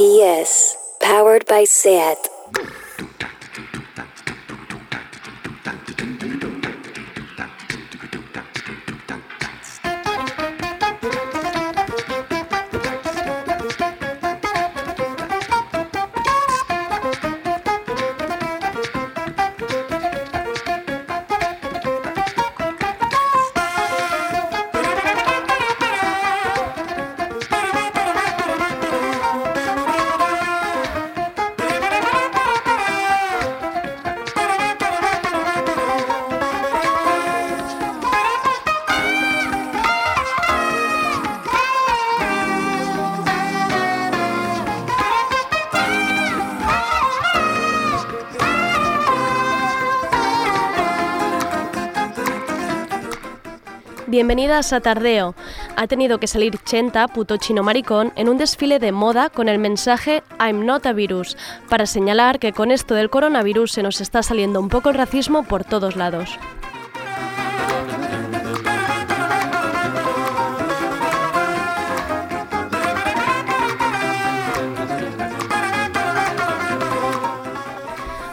PS, powered by SAT. Bienvenidas a Tardeo. Ha tenido que salir Chenta, puto chino maricón, en un desfile de moda con el mensaje I'm not a virus, para señalar que con esto del coronavirus se nos está saliendo un poco el racismo por todos lados.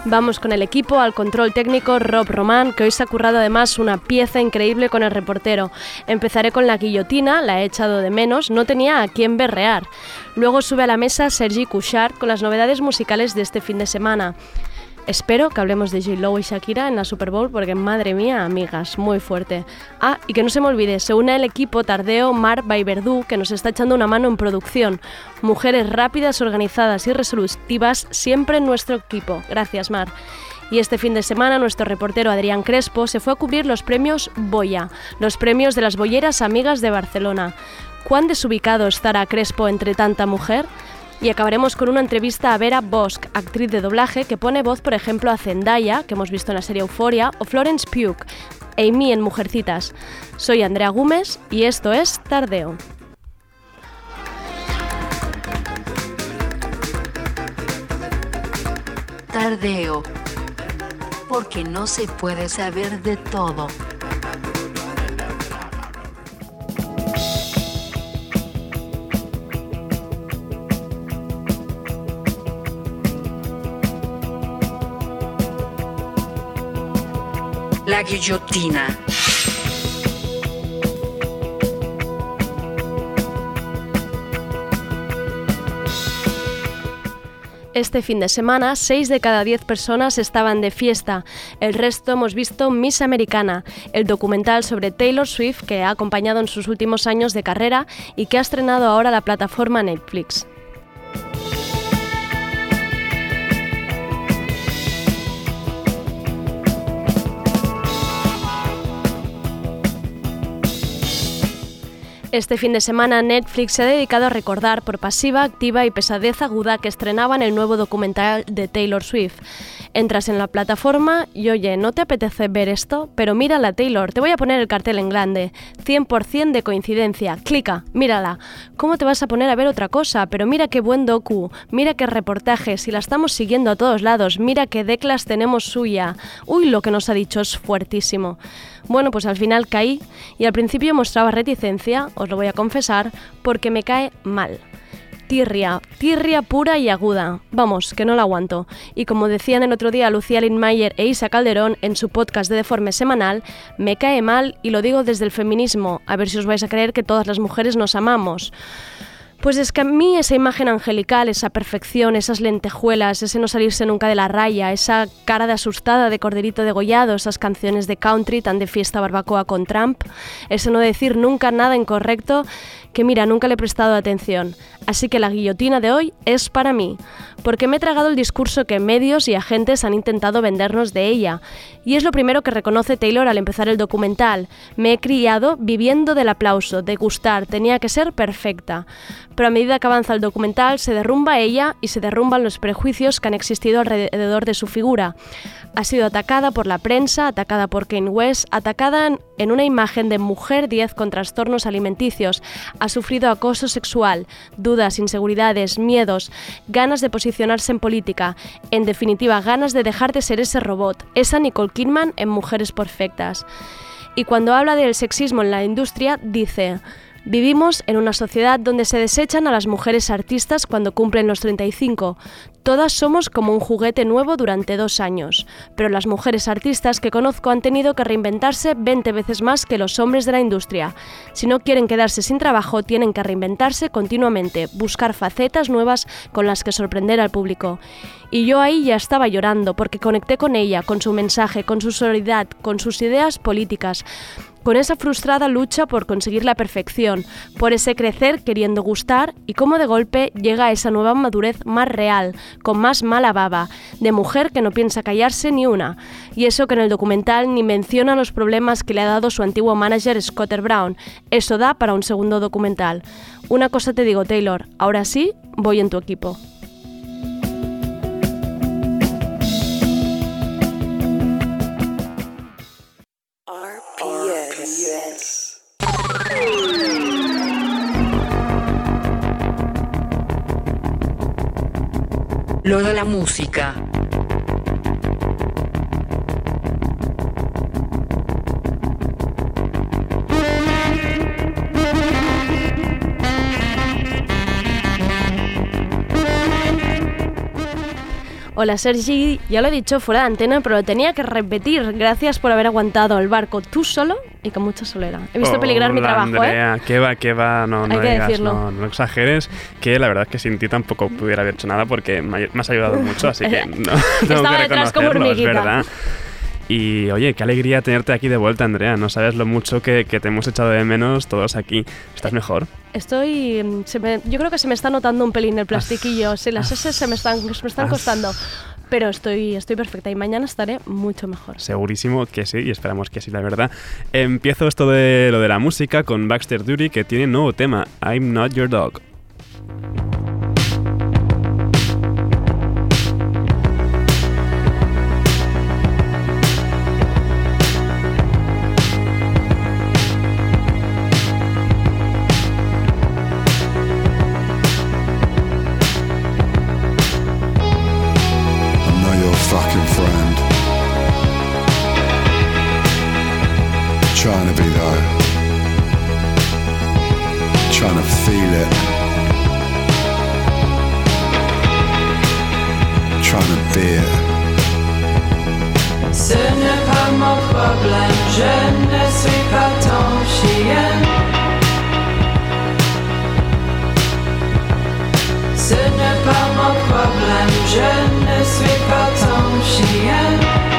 Vamos con el equipo, al control técnico Rob Román, que hoy se ha currado además una pieza increíble con el reportero. Empezaré con la guillotina, la he echado de menos, no tenía a quién berrear. Luego sube a la mesa Sergi Couchard con las novedades musicales de este fin de semana. Espero que hablemos de J-Lo y Shakira en la Super Bowl porque, madre mía, amigas, muy fuerte. Ah, y que no se me olvide, se une al equipo Tardeo Mar Verdú que nos está echando una mano en producción. Mujeres rápidas, organizadas y resolutivas siempre en nuestro equipo. Gracias, Mar. Y este fin de semana nuestro reportero Adrián Crespo se fue a cubrir los premios Boya, los premios de las bolleras amigas de Barcelona. ¿Cuán desubicado estará Crespo entre tanta mujer? Y acabaremos con una entrevista a Vera Bosch, actriz de doblaje que pone voz, por ejemplo, a Zendaya, que hemos visto en la serie Euphoria, o Florence Pugh, Amy en Mujercitas. Soy Andrea Gómez y esto es Tardeo. Tardeo. Porque no se puede saber de todo. La guillotina. Este fin de semana, 6 de cada 10 personas estaban de fiesta. El resto hemos visto Miss Americana, el documental sobre Taylor Swift que ha acompañado en sus últimos años de carrera y que ha estrenado ahora la plataforma Netflix. Este fin de semana Netflix se ha dedicado a recordar por pasiva, activa y pesadez aguda que estrenaban el nuevo documental de Taylor Swift. Entras en la plataforma y oye, ¿no te apetece ver esto? Pero mírala Taylor, te voy a poner el cartel en grande. 100% de coincidencia. Clica, mírala. ¿Cómo te vas a poner a ver otra cosa? Pero mira qué buen docu, mira qué reportaje, si la estamos siguiendo a todos lados, mira qué declas tenemos suya. Uy, lo que nos ha dicho es fuertísimo. Bueno, pues al final caí y al principio mostraba reticencia, os lo voy a confesar, porque me cae mal. Tirria, tirria pura y aguda. Vamos, que no la aguanto. Y como decían el otro día Lucía Lindmayer e Isa Calderón en su podcast de Deforme semanal, me cae mal y lo digo desde el feminismo, a ver si os vais a creer que todas las mujeres nos amamos. Pues es que a mí esa imagen angelical, esa perfección, esas lentejuelas, ese no salirse nunca de la raya, esa cara de asustada de corderito degollado, esas canciones de country tan de fiesta barbacoa con Trump, ese no decir nunca nada incorrecto, que mira, nunca le he prestado atención. Así que la guillotina de hoy es para mí, porque me he tragado el discurso que medios y agentes han intentado vendernos de ella. Y es lo primero que reconoce Taylor al empezar el documental. Me he criado viviendo del aplauso, de gustar, tenía que ser perfecta. Pero a medida que avanza el documental se derrumba ella y se derrumban los prejuicios que han existido alrededor de su figura. Ha sido atacada por la prensa, atacada por Kane West, atacada en una imagen de mujer 10 con trastornos alimenticios, ha sufrido acoso sexual, dudas, inseguridades, miedos, ganas de posicionarse en política, en definitiva ganas de dejar de ser ese robot, esa Nicole Kidman en Mujeres Perfectas. Y cuando habla del sexismo en la industria, dice, Vivimos en una sociedad donde se desechan a las mujeres artistas cuando cumplen los 35. Todas somos como un juguete nuevo durante dos años, pero las mujeres artistas que conozco han tenido que reinventarse 20 veces más que los hombres de la industria. Si no quieren quedarse sin trabajo, tienen que reinventarse continuamente, buscar facetas nuevas con las que sorprender al público. Y yo ahí ya estaba llorando porque conecté con ella, con su mensaje, con su solidaridad, con sus ideas políticas con esa frustrada lucha por conseguir la perfección, por ese crecer queriendo gustar y cómo de golpe llega esa nueva madurez más real, con más mala baba, de mujer que no piensa callarse ni una. Y eso que en el documental ni menciona los problemas que le ha dado su antiguo manager Scotter Brown. Eso da para un segundo documental. Una cosa te digo, Taylor, ahora sí, voy en tu equipo. Lo de la música. Hola Sergi, ya lo he dicho fuera de antena, pero lo tenía que repetir. Gracias por haber aguantado el barco tú solo y con mucha solera. He visto peligrar mi trabajo, ¿eh? Andrea, ¿eh? qué va, qué va, no, Hay no que digas, decirlo. no, no exageres, que la verdad es que sin ti tampoco pudiera haber hecho nada porque me, has ayudado mucho, así que no, Estaba detrás como reconocerlo, es hormiguita. verdad. Y oye, qué alegría tenerte aquí de vuelta, Andrea. No sabes lo mucho que, que te hemos echado de menos todos aquí. ¿Estás mejor? Estoy. mm, se me- yo creo que se me está notando un pelín el plastiquillo. Sí, las S se me están, se me están Has- costando. Pero estoy, estoy perfecta y mañana estaré mucho mejor. Segurísimo que sí, y esperamos que sí, la verdad. Empiezo esto de lo de la música con Baxter Duty, que tiene nuevo tema, I'm Not Your Dog. Trying to feel it. Trying to be it. Ce n'est pas mon problème, je ne suis pas ton chien. Ce n'est pas mon problème, je ne suis pas ton chien.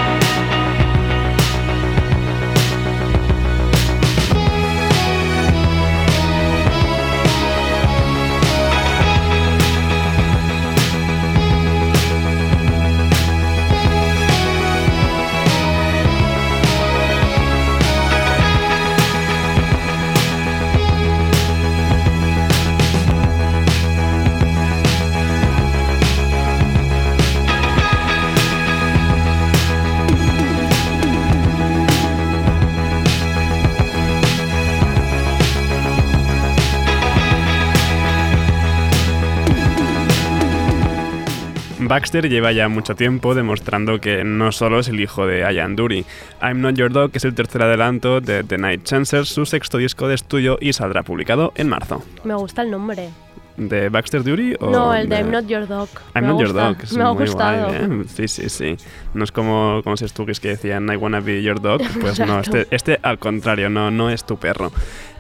Baxter lleva ya mucho tiempo demostrando que no solo es el hijo de Ian Dury. I'm Not Your Dog es el tercer adelanto de The Night Chancers, su sexto disco de estudio y saldrá publicado en marzo. Me gusta el nombre. ¿De Baxter Dury o no, el de I'm Not Your Dog. I'm me Not Your gusta, Dog, es me ha gustado. guay, ¿eh? Sí, sí, sí. No es como, como tukis que decían I wanna be your dog. Pues no, este, este al contrario, no, no es tu perro.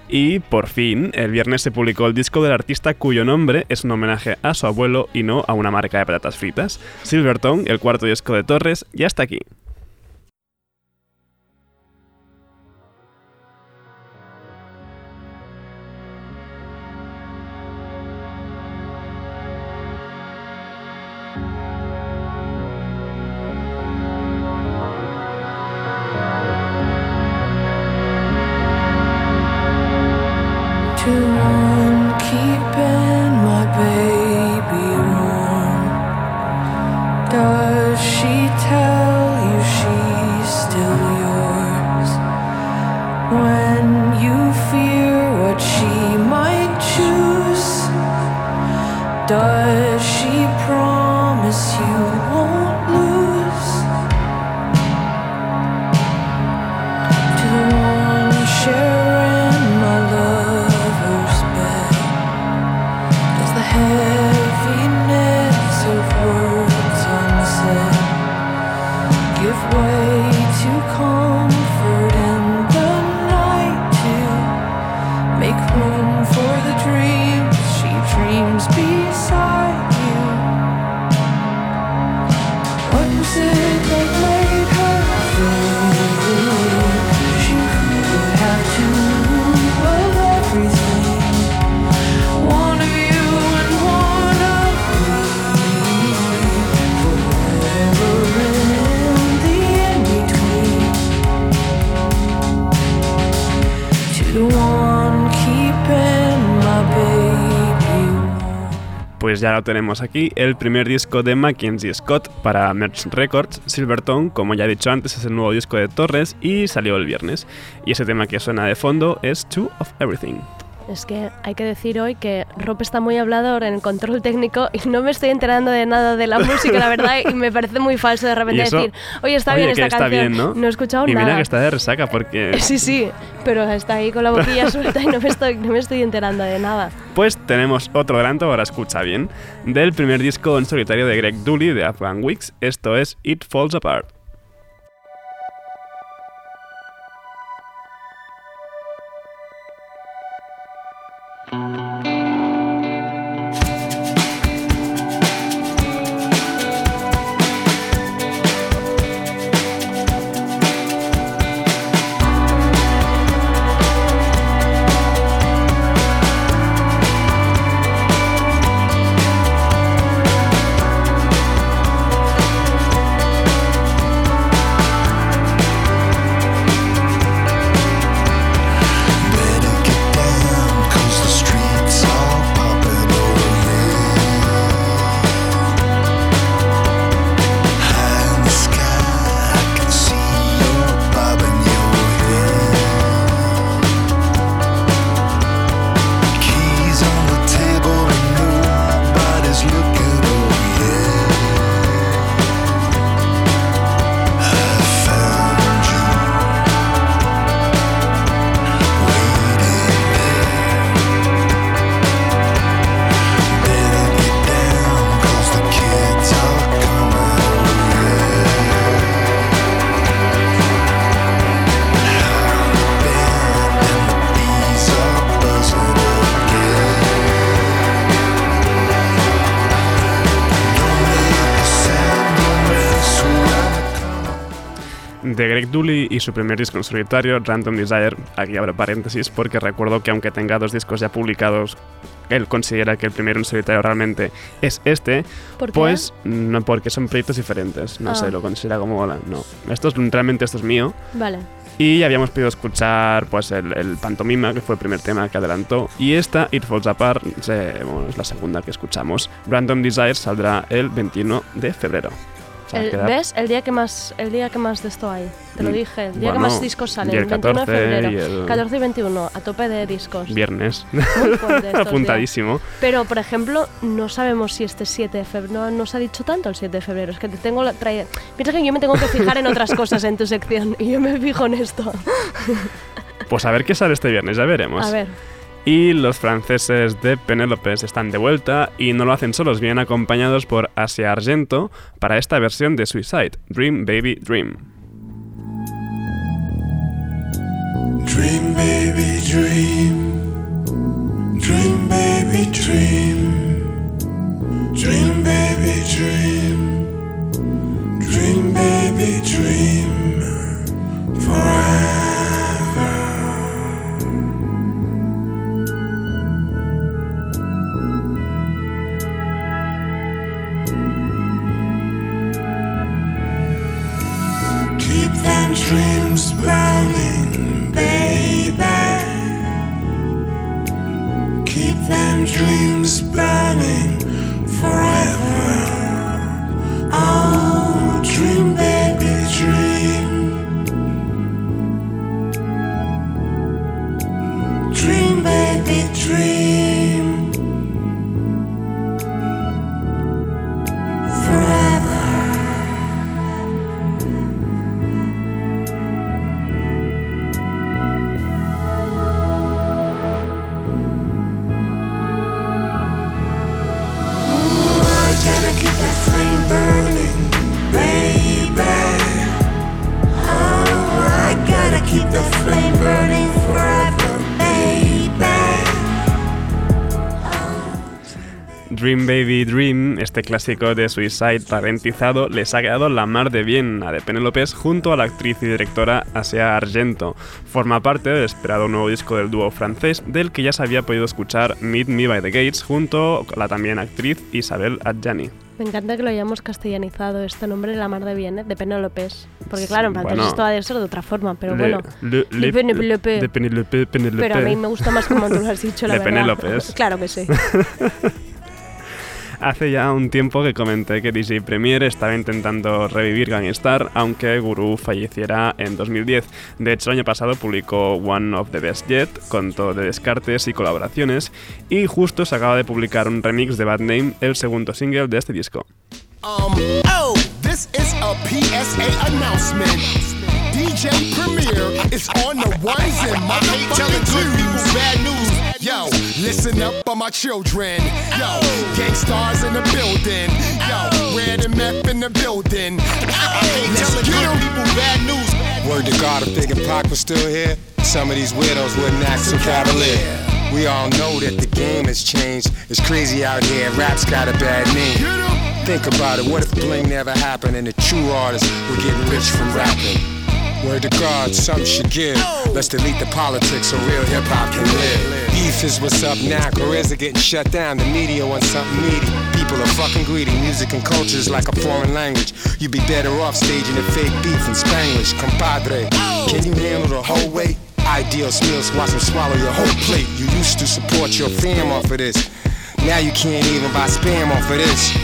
Y por fin, el viernes se publicó el disco del artista cuyo nombre es un homenaje a su abuelo y no a una marca de patatas fritas. Silvertone, el cuarto disco de Torres, ya está aquí. Pues ya lo tenemos aquí, el primer disco de Mackenzie Scott para Merch Records, Silvertone, como ya he dicho antes, es el nuevo disco de Torres y salió el viernes. Y ese tema que suena de fondo es Two of Everything. Es que hay que decir hoy que Rob está muy hablador en el control técnico y no me estoy enterando de nada de la música, la verdad, y me parece muy falso de repente ¿Y decir, oye, está Oye, bien esta está canción. bien, ¿no? he escuchado Y nada. mira que está de resaca porque... Sí, sí, pero está ahí con la boquilla suelta y no me estoy, no me estoy enterando de nada. Pues tenemos otro adelanto, ahora escucha bien, del primer disco en solitario de Greg Dooley de Afghan Weeks. Esto es It Falls Apart. Y su primer disco en solitario, Random Desire, aquí abro paréntesis porque recuerdo que aunque tenga dos discos ya publicados, él considera que el primero en solitario realmente es este, ¿Por qué? pues no porque son proyectos diferentes, no Ah. sé, lo considera como, hola, no, esto es, realmente esto es mío. Vale. Y habíamos podido escuchar pues el, el Pantomima, que fue el primer tema que adelantó. Y esta, It Falls Apart, se- bueno, es la segunda que escuchamos. Random Desire saldrá el 21 de febrero. O sea, El- queda- ¿Ves? El día que más el día que más de esto hay. Te lo Mm, dije. El día que más discos salen. el El 21 de 14 febrero. y el- 14 y 21. A tope de discos. Viernes. Días. Apuntadísimo. Pero, por ejemplo, no sabemos si este 7 de febrero. No, no se ha dicho tanto el 7 de febrero. Es que te tengo la traída. Piensa que yo me tengo que fijar en otras cosas en tu sección. Y yo me fijo en esto. Pues a ver qué sale este viernes, ya veremos. A ver. Y los franceses de Penélopes están de vuelta y no lo hacen solos, vienen acompañados por Asia Argento para esta versión de Suicide, Dream Baby Dream. Dream, baby, dream. Dream, baby, dream. Dream, baby, dream. Dream, baby, dream. Forever. Dreams burning, baby. Keep them dreams burning forever. Oh, Dream Baby Dream, este clásico de Suicide ralentizado, les ha quedado la mar de bien a de Penélopes junto a la actriz y directora Asia Argento. Forma parte del esperado nuevo disco del dúo francés, del que ya se había podido escuchar Meet Me by the Gates junto a la también actriz Isabel Adjani. Me encanta que lo hayamos castellanizado este nombre la mar de bien, ¿eh? de Penélopes. Porque claro, en francés Bueno. esto ha de ser de otra forma, pero Le- bueno. le- Le de Penélope. Pero a mí me gusta más como tú lo has dicho, la De verdad. Penélopes. Claro que sí. Hace ya un tiempo que comenté que DJ Premier estaba intentando revivir Gangstar, aunque Guru falleciera en 2010. De hecho, el año pasado publicó One of the Best Yet, con todo de descartes y colaboraciones, y justo se acaba de publicar un remix de Bad Name, el segundo single de este disco. Um, oh. Yo, listen up for my children. Yo, gangstars in the building. Yo, red and meth in the building. Let's get 'em. people bad news. Word to God, if Big and Pac was still here, some of these widows wouldn't act so cavalier. We all know that the game has changed. It's crazy out here, rap's got a bad name. Think about it, what if bling never happened and the true artists were getting rich from rapping? Word to God, some should give. Let's delete the politics so real hip hop can live. Beef is what's up now, careers are getting shut down. The media wants something needy. People are fucking greedy. Music and culture is like a foreign language. You'd be better off staging a fake beef in Spanish. Compadre, can you handle the whole weight? Ideal meals, watch them swallow your whole plate. You used to support your fam off of this. Now you can't even buy spam off of this.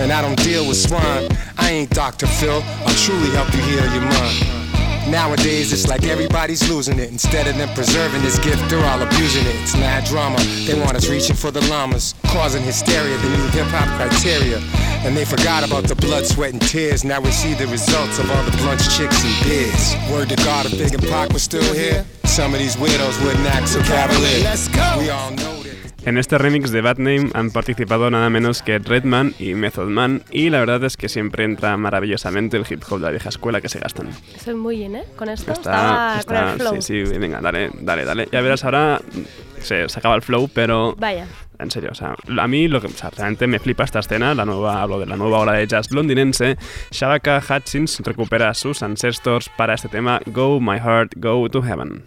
And I don't deal with swine. I ain't Dr. Phil. I'll truly help you heal your mind. Nowadays, it's like everybody's losing it. Instead of them preserving this gift, they're all abusing it. It's mad drama. They want us reaching for the llamas, causing hysteria, the new hip hop criteria. And they forgot about the blood, sweat, and tears. Now we see the results of all the blunts, chicks, and beers. Word to God, if Big and Pac was still here, some of these widows wouldn't act so cavalier. Let's go. We all know. En este remix de Bad Name han participado nada menos que Redman y Method Man, y la verdad es que siempre entra maravillosamente el hip hop de la vieja escuela que se gastan. Soy muy bien, ¿eh? Con esto Está, estaba con el flow. sí, sí, venga, dale, dale, dale. Ya verás ahora, se, se acaba el flow, pero Vaya. en serio, o sea, a mí lo que, o sea, realmente me flipa esta escena, la nueva, hablo de la nueva ola de jazz londinense. Shabaka Hutchins recupera a sus ancestors para este tema Go My Heart, Go to Heaven.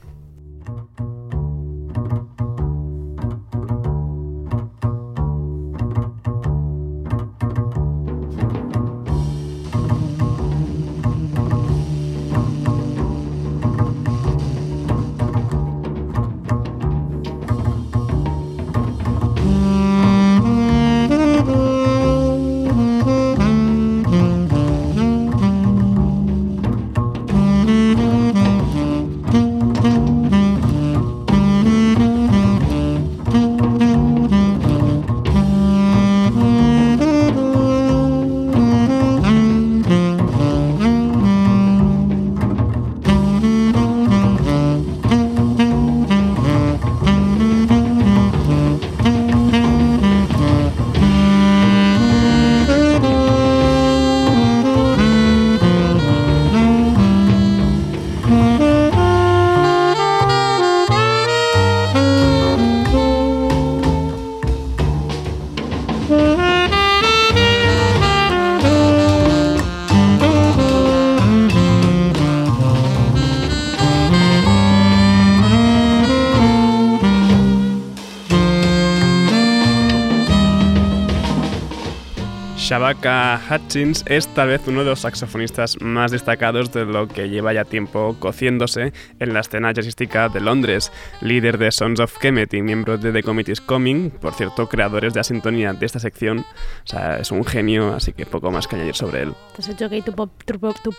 Shabaka Hutchins es tal vez uno de los saxofonistas más destacados de lo que lleva ya tiempo cociéndose en la escena jazzística de Londres, líder de Sons of Kemet y miembro de The Committee's Coming, por cierto, creadores de la sintonía de esta sección. O sea, es un genio, así que poco más que añadir sobre él. Te has hecho que tu, pop- tu, pop- tu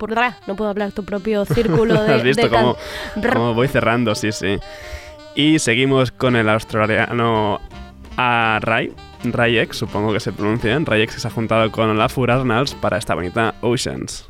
no puedo hablar, tu propio círculo de. ¿Has visto de cómo, cómo voy cerrando? Sí, sí. Y seguimos con el australiano a Ray, Rayex, supongo que se pronuncia. Rayex se ha juntado con Olafur Arnalds para esta bonita Oceans.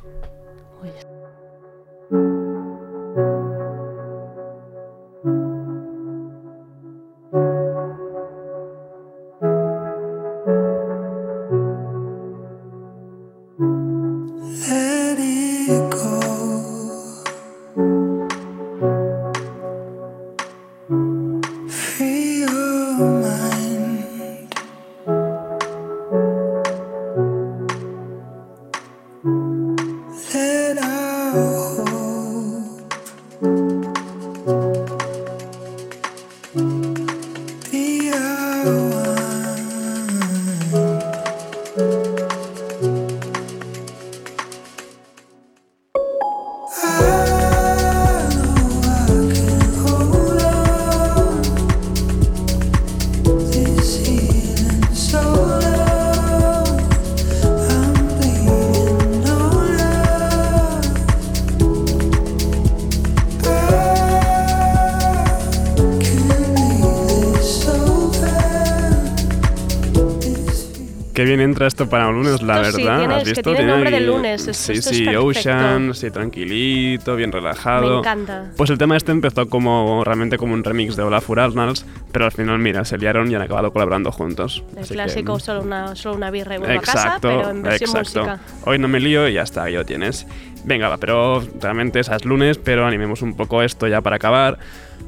Bien entra esto para un lunes, la Esto sí, verdad. tiene- ¿Has es que visto? tiene nombre de lunes, es- sí, esto es sí, perfecto. Ocean, sí, tranquilito, bien relajado. Me encanta. Pues el tema este empezó como realmente como un remix de Olafur Arnalds, pero al final, mira, se liaron y han acabado colaborando juntos. El Así que- clásico, solo, una, solo una birra y vuelvo a casa, Exacto, pero en versión exacto. música. Hoy no me lío y ya está, ahí lo tienes. Venga, va, pero realmente es lunes, pero animemos un poco esto ya para acabar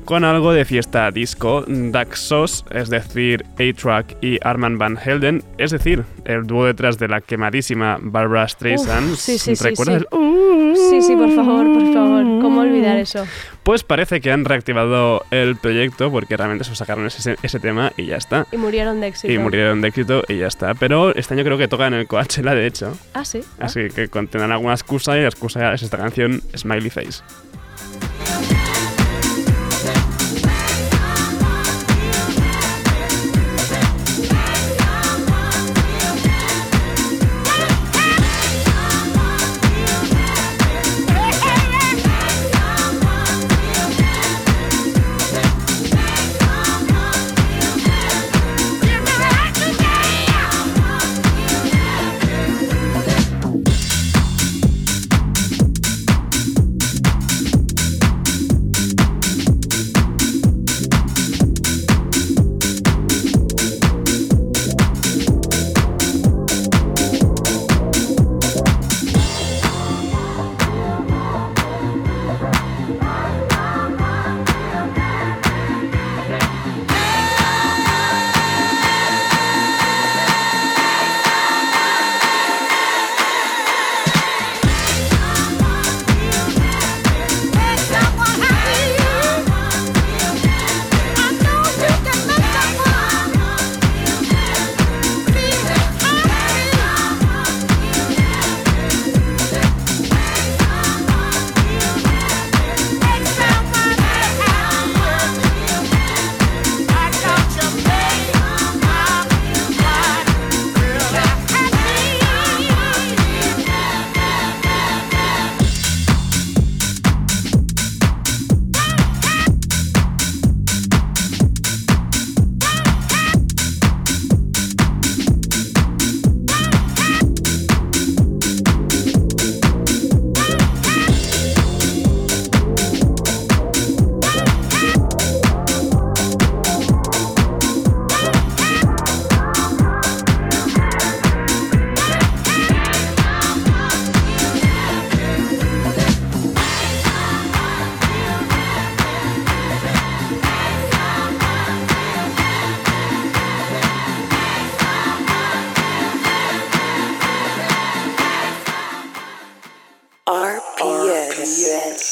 con algo de fiesta disco. Daxos, es decir, A-Track y Arman Van Helden, es decir, el dúo detrás de la quemadísima Barbara Streisand. Uf, sí, sí, sí, ¿Recuerdas? sí. Sí, sí, por favor, por favor. ¿Cómo olvidar eso? Pues parece que han reactivado el proyecto porque realmente se sacaron ese, ese tema y ya está. Y murieron de éxito. Y murieron de éxito y ya está. Pero este año creo que tocan en el Coachella, de hecho. Ah, sí. Ah. Así que tendrán alguna excusa y la excusa es esta canción Smiley Face. RPS.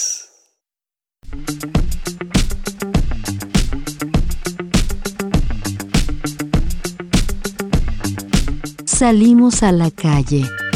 Salimos a la calle.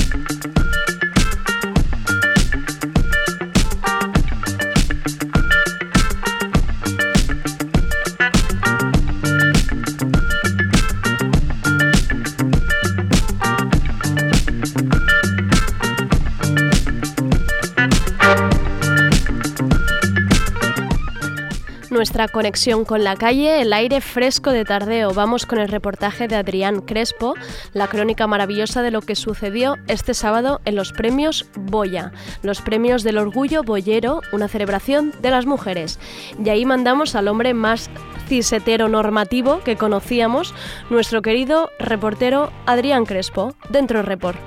Nuestra conexión con la calle, el aire fresco de tardeo. Vamos con el reportaje de Adrián Crespo, la crónica maravillosa de lo que sucedió este sábado en los premios Boya, los premios del orgullo boyero, una celebración de las mujeres. Y ahí mandamos al hombre más cisetero normativo que conocíamos, nuestro querido reportero Adrián Crespo, dentro Report.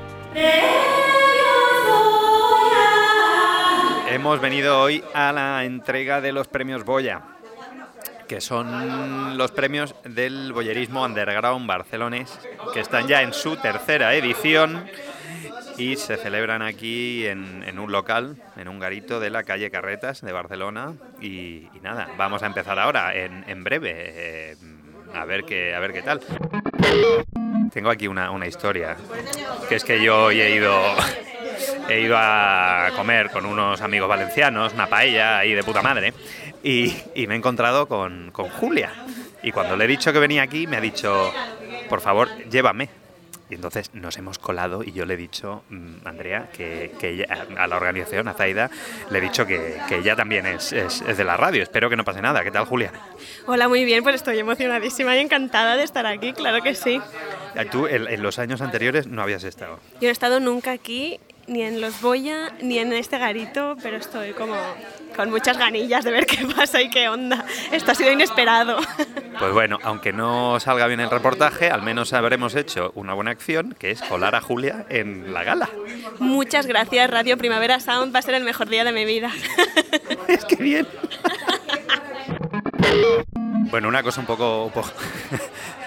Hemos venido hoy a la entrega de los premios Boya, que son los premios del boyerismo underground barcelonés, que están ya en su tercera edición y se celebran aquí en, en un local, en un garito de la calle Carretas de Barcelona. Y, nada, vamos a empezar ahora, en, en breve, eh, a, ver qué, a ver qué tal. Tengo aquí una, una historia, que es que yo hoy he ido, he ido a comer con unos amigos valencianos, una paella ahí de puta madre, y, y me he encontrado con, con Julia. Y cuando le he dicho que venía aquí, me ha dicho, por favor, llévame. Y entonces nos hemos colado y yo le he dicho, mm, Andrea, que, que ella- a la organización, a Zaida, le he dicho que, que ella también es, es- es de la radio. Espero que no pase nada. ¿Qué tal, Julia? Hola, muy bien, pues estoy emocionadísima y encantada de estar aquí, claro que sí. Tú en, en los años anteriores no habías estado. Yo no he estado nunca aquí, ni en Los Boya, ni en este garito, pero estoy como con muchas ganillas de ver qué pasa y qué onda. Esto ha sido inesperado. Pues bueno, aunque no salga bien el reportaje, al menos habremos hecho una buena acción, que es colar a Julia en la gala. Muchas gracias, Radio Primavera Sound, va a ser el mejor día de mi vida. es que bien. Bueno, una cosa un poco... un poco-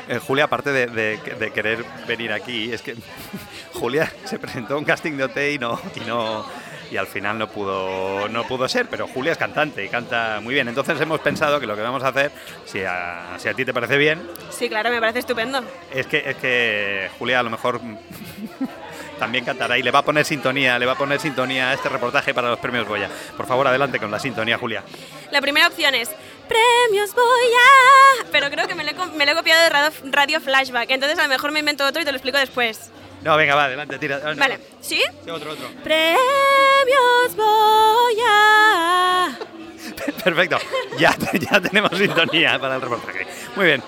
Eh, Julia, aparte de, de- de querer venir aquí, es que Julia se presentó a un casting de OT y no... Y no y al final no pudo, no pudo ser, pero Julia es cantante y canta muy bien. Entonces hemos pensado que lo que vamos a hacer, si a, si a ti te parece bien, Sí, claro, me parece estupendo. es que, es que Julia a lo mejor también cantará y le va a poner sintonía, le va a poner sintonía a este reportaje para los premios Goya. Por favor, adelante con la sintonía, Julia. La primera opción es Premios Boya, pero creo que me lo he, co- me lo he copiado de radio, Radio Flashback, entonces a lo mejor me invento otro y te lo explico después. No, venga, va, adelante, tira. Ah, no. Vale, ¿sí? Sí, otro, otro. Premios Boya. Perfecto, ya, ya tenemos sintonía para el reportaje. Muy bien.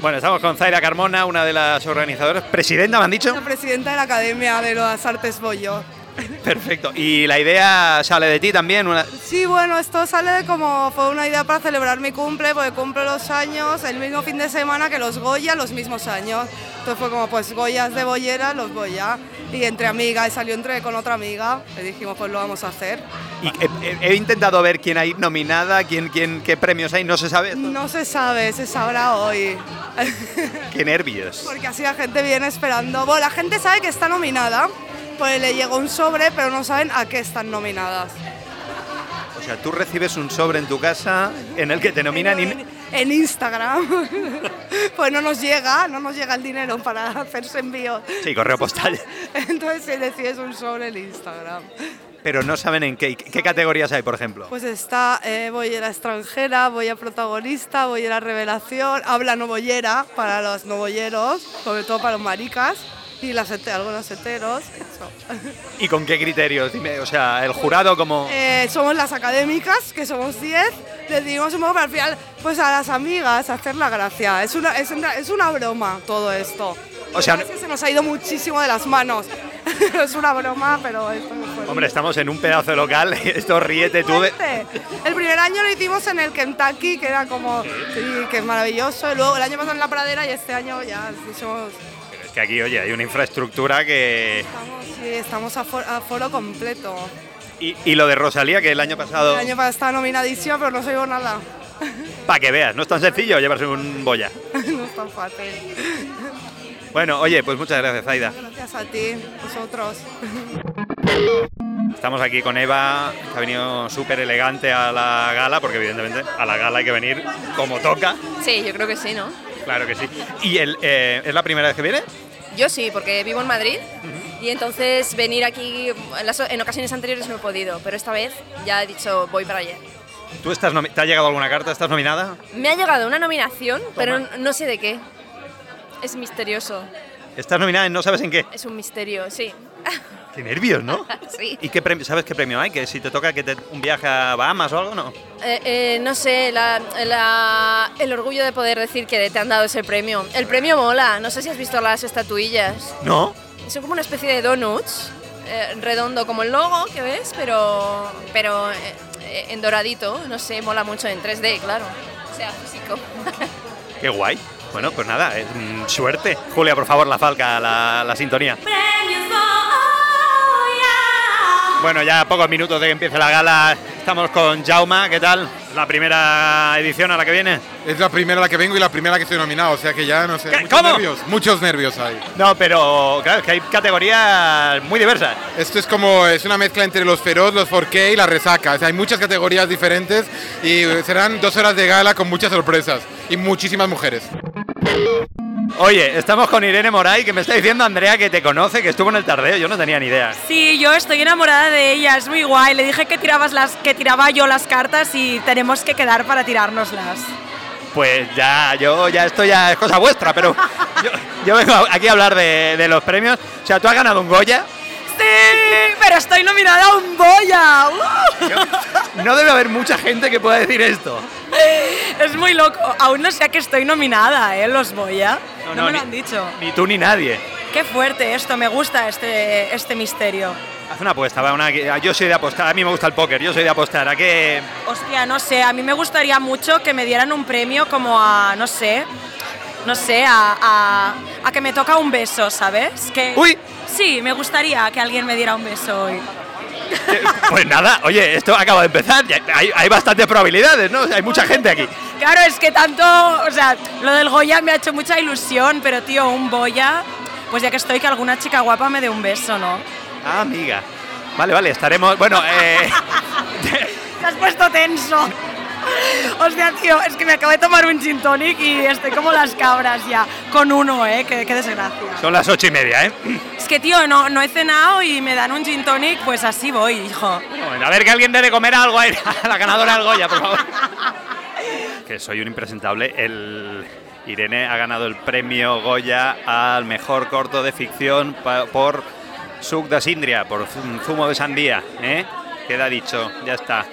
Bueno, estamos con Zaira Carmona, una de las organizadoras. Presidenta, me han dicho. La presidenta de la Academia de las Artes Bollo. Perfecto. Y la idea sale de ti también. Una... Sí, bueno, esto sale de como fue una idea para celebrar mi cumple, porque cumplo los años el mismo fin de semana que los Goya, los mismos años. Entonces fue como, pues Goyas de Bollera, los Goya. Y entre amigas, y salió entre con otra amiga, y dijimos, pues lo vamos a hacer. Y he, he- he intentado ver quién hay nominada, quién, quién, qué premios hay, no se sabe. No se sabe, se sabrá hoy. Qué nervios. Porque así la gente viene esperando. Bueno, la gente sabe que está nominada, pues le llegó un sobre, pero no saben a qué están nominadas. O sea, tú recibes un sobre en tu casa en el que te nominan y... En Instagram. pues no nos llega, no nos llega el dinero para hacerse envíos. Sí, correo postal. Entonces si decides un sobre en Instagram. Pero no saben en qué, qué categorías hay, por ejemplo. Pues está eh, bollera extranjera, boya protagonista, bollera revelación, habla novollera para los novolleros, sobre todo para los maricas y las algunos heteros. eso. ¿Y con qué criterios? Dime, o sea, el jurado como... Eh, somos las académicas, que somos 10, decidimos un poco para al final, pues a las amigas, hacer la gracia. Es una, es una, es una broma todo esto. O sea, Es se nos ha ido muchísimo de las manos. es una broma, pero esto fue. Hombre, estamos en un pedazo de local, esto ríete tú de... El primer año lo hicimos en el Kentucky, que era como, sí, que es maravilloso. Y luego el año pasado en la pradera y este año ya somos, Es que aquí, oye, hay una infraestructura que... sí, estamos a, for- a foro completo. Y, y lo de Rosalía, que el año pasado... El año pasado estaba nominadísima, pero no soy nada. Para que veas, no es tan sencillo llevarse un boya. no es tan fácil. Bueno, oye, pues muchas gracias, Zaida. Gracias a ti, vosotros. Estamos aquí con Eva, que ha venido súper elegante a la gala, porque evidentemente a la gala hay que venir como toca. Sí, yo creo que sí, ¿no? Claro que sí. ¿Y el, eh, es la primera vez que viene? Yo sí, porque vivo en Madrid y entonces venir aquí en, las- en ocasiones anteriores no he podido, pero esta vez ya he dicho voy para allá. ¿Tú estás ¿Te ha llegado alguna carta? ¿Estás nominada? Me ha llegado una nominación, pero n- no sé de qué. Es misterioso, ¿Estás nominada y no sabes en qué? es un misterio, sí. Qué nervios, ¿no? sí. ¿Y qué premio, sabes qué premio hay? Que si te toca que te, un viaje a Bahamas o algo, ¿no? Eh, eh, no sé, la- la- el orgullo de poder decir que te han dado ese premio. El premio mola, no sé si has visto las estatuillas. ¿No? Son como una especie de donuts, eh, redondo como el logo que ves, pero, pero en doradito, no sé, mola mucho en 3D, claro. O sea, físico. Qué guay. Bueno, pues nada, eh, mm, suerte. Julia, por favor, la falca, la, la sintonía. Bueno, ya a pocos minutos de que empiece la gala, estamos con Jauma, ¿qué tal? ¿La primera edición a la que viene? Es la primera a la que vengo y la primera que estoy nominado, o sea que ya no sé. Muchos ¿Cómo? nervios, muchos nervios hay. No, pero claro, es que hay categorías muy diversas. Esto es como, es una mezcla entre los feroz, los 4K y la resaca. O sea, hay muchas categorías diferentes y eh, serán dos horas de gala con muchas sorpresas y muchísimas mujeres. Oye, estamos con Irene Moray, que me está diciendo Andrea que te conoce, que estuvo en el tardeo, yo no tenía ni idea. Sí, yo estoy enamorada de ella, es muy guay. Le dije que tirabas las, que tiraba yo las cartas y tenemos que quedar para tirárnoslas. Pues ya, yo ya esto ya es cosa vuestra, pero yo, yo vengo aquí a hablar de, de los premios. O sea, tú has ganado un Goya. Sí, pero estoy nominada a un Goya. ¡Uh! No debe haber mucha gente que pueda decir esto. Es muy loco. Aún no sé a qué estoy nominada, ¿eh? Los Goya. No, no, me ni- lo han dicho. Ni tú ni nadie. Qué fuerte esto, me gusta este, este misterio. Haz una apuesta, va, una, yo soy de apostar, a mí me gusta el póker, yo soy de apostar. ¿A qué? Hostia, no sé, a mí me gustaría mucho que me dieran un premio como a, no sé, no sé, a, a, a que me toca un beso, ¿sabes? Que, ¡Uy! Sí, me gustaría que alguien me diera un beso hoy. Pues nada, oye, esto acaba de empezar, hay, hay bastantes probabilidades, ¿no? O sea, hay mucha gente aquí. Claro, es que tanto, o sea, lo del Goya me ha hecho mucha ilusión, pero tío, un Goya, pues ya que estoy, que alguna chica guapa me dé un beso, ¿no? Ah, amiga. Vale, vale, estaremos. Bueno, eh, Te has puesto tenso. Hostia, tío, es que me acabo de tomar un gin tonic y estoy como las cabras ya. Con uno, ¿eh? Qué, qué desgracia. son las ocho y media, ¿eh? Es que, tío, no, no he cenado y me dan un gin tonic, pues así voy, hijo. Bueno, a ver que alguien dé de comer algo a a la ganadora del Goya, por favor. Que soy un impresentable. El Irene ha ganado el premio Goya al mejor corto de ficción por Suc de Sindria, por zum- zumo de sandía, ¿eh? Queda dicho, ya está.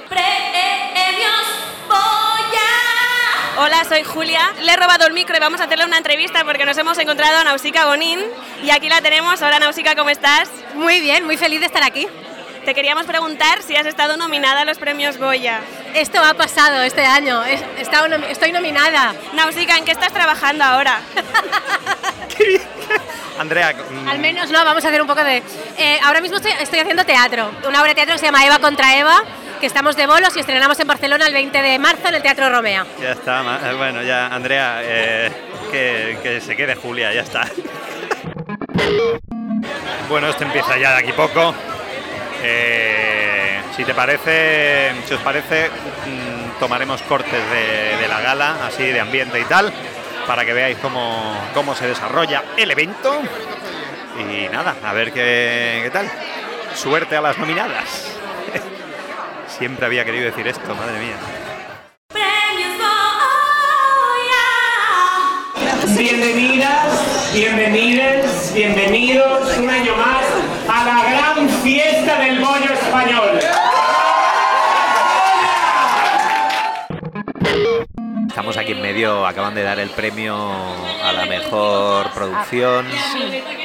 Hola, soy Julia. Le he robado el micro y vamos a hacerle una entrevista porque nos hemos encontrado a Nausicaa Bonín y aquí la tenemos. Hola, Nausicaa, ¿cómo estás? Muy bien, muy feliz de estar aquí. Te queríamos preguntar si has estado nominada a los premios Goya. Esto ha pasado este año, es- he estado nomi- estoy nominada. Nausicaa, ¿en qué estás trabajando ahora? Andrea, mm, Al menos no, vamos a hacer un poco de... eh, ahora mismo estoy, estoy haciendo teatro, una obra de teatro que se llama Eva contra Eva, que estamos de bolos y estrenamos en Barcelona el 20 de marzo en el Teatro Romea. ya está. eh, Bueno, ya, Andrea, eh, que, que se quede Julia, ya está. Bueno, esto empieza ya de aquí poco. Eh, si te parece, si os parece, mm, tomaremos cortes de, la gala, así de ambiente y tal, para que veáis cómo, cómo se desarrolla el evento. Y nada, a ver qué, qué tal. Suerte a las nominadas. Siempre había querido decir esto, madre mía. Bienvenidas, bienvenidos, bienvenidos un año más a la gran español. Estamos aquí en medio, acaban de dar el premio a la mejor producción.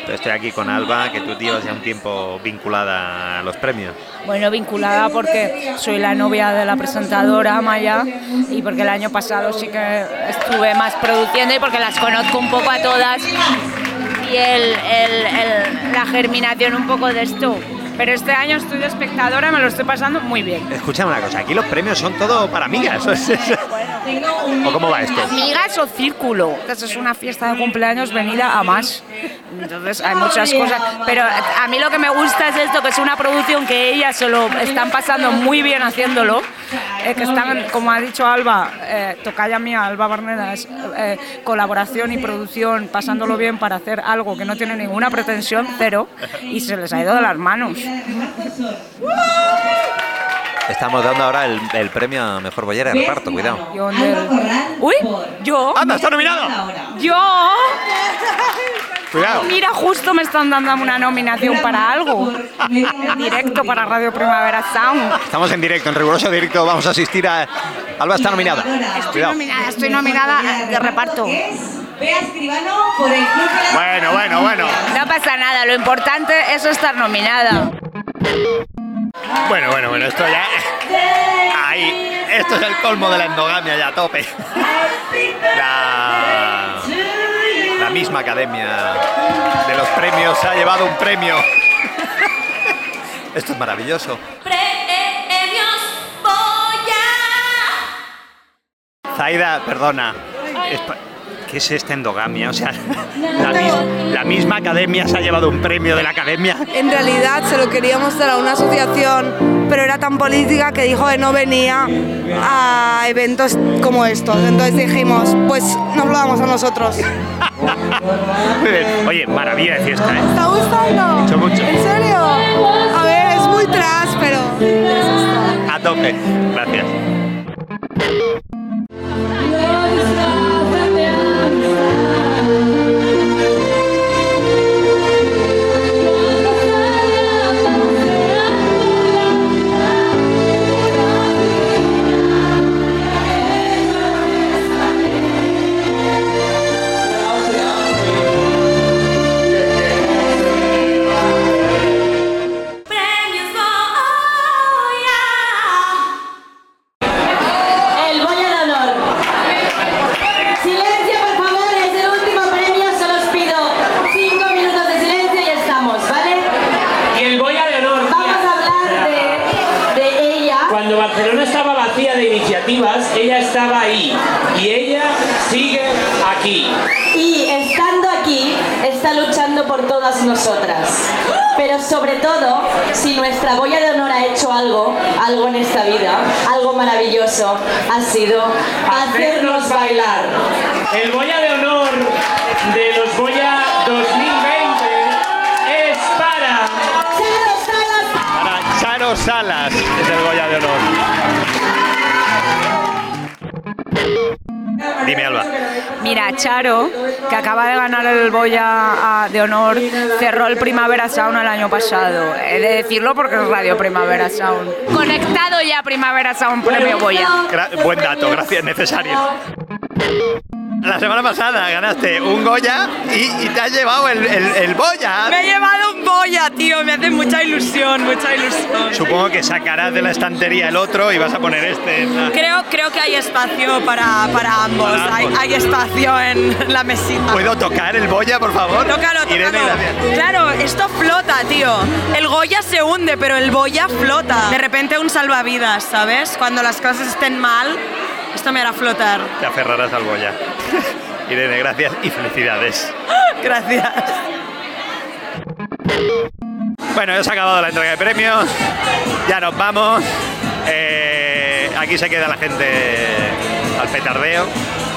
Estoy aquí con Alba, que tú llevas ya un tiempo vinculada a los premios. Bueno, vinculada porque soy la novia de la presentadora Maya y porque el año pasado sí que estuve más produciendo y porque las conozco un poco a todas y el, el- el- la germinación un poco de esto. Pero este año estoy de espectadora me lo estoy pasando muy bien. Escúchame una cosa, aquí los premios son todo para amigas. ¿o es eso? ¿O cómo va esto? Amigas o círculo. Entonces es una fiesta de cumpleaños venida a más. Entonces hay muchas cosas. Pero a mí lo que me gusta es esto, que es una producción que ellas se lo están pasando muy bien haciéndolo. eh, que están, como ha dicho Alba, eh, tocaya mía, Alba Barneda, es eh, colaboración y producción, pasándolo bien para hacer algo que no tiene ninguna pretensión, cero, y se les ha ido de las manos. Estamos dando ahora el, el premio a mejor bollera de reparto, cuidado. Uy, yo. ¡Anda, está nominado! Yo. Cuidado. Mira, justo me están dando una nominación para algo. En directo para Radio Primavera Sound. Estamos en directo, en riguroso directo, vamos a asistir a... Alba está nominada. Estoy Cuidado. nominada, estoy nominada de reparto. Bueno, bueno, bueno. No pasa nada, lo importante es estar nominada. Bueno, bueno, bueno, esto ya... Ahí, esto es el colmo de la endogamia ya a tope. La, la misma academia de los premios se ha llevado un premio. Esto es maravilloso. Zaida, perdona. ¿Qué es esta endogamia? O sea, la, mis- la misma academia se ha llevado un premio de la academia. En realidad se lo queríamos dar a una asociación, pero era tan política que dijo que no venía a eventos como estos. Entonces dijimos, pues nos lo damos a nosotros. Muy bien. Oye, maravilla de fiesta, ¿eh? ¿Está gustando? Mucho, mucho. ¿En serio? A ver, es muy tras, pero... A tope. Gracias. Todas nosotras. Pero sobre todo, si nuestra boya de honor ha hecho algo, algo en esta vida, algo maravilloso, ha sido hacernos bailar. El Goya de honor de los Goya 2020 es para... Para Charo Salas es el Goya de honor. Dime, Alba. Mira, Charo, que acaba de ganar el Boya ah, de honor, cerró el Primavera Sound el año pasado. He de decirlo porque es Radio Primavera Sound. Conectado ya Primavera Sound Premio Boya. Gra- buen dato, gracias, necesario. La semana pasada ganaste un Goya y, y te has llevado el, el, el Boya. Me he llevado un boya, tío, me hace mucha ilusión, mucha ilusión. Supongo que sacarás de la estantería el otro y vas a poner este. la- Creo, creo que hay espacio para, para ambos, Para Hay, ambos. hay espacio en la mesita. ¿Puedo tocar el Boya, por favor? Tócalo, tócalo. Claro, esto flota, tío. El Goya se hunde, pero el Boya flota. De repente un salvavidas, ¿sabes? Cuando las cosas estén mal, esto me hará flotar. Te aferrarás al Boya. Irene, gracias y felicidades. Gracias. Bueno, ya se ha acabado la entrega de premios. Ya nos vamos. Eh, aquí se queda la gente al petardeo,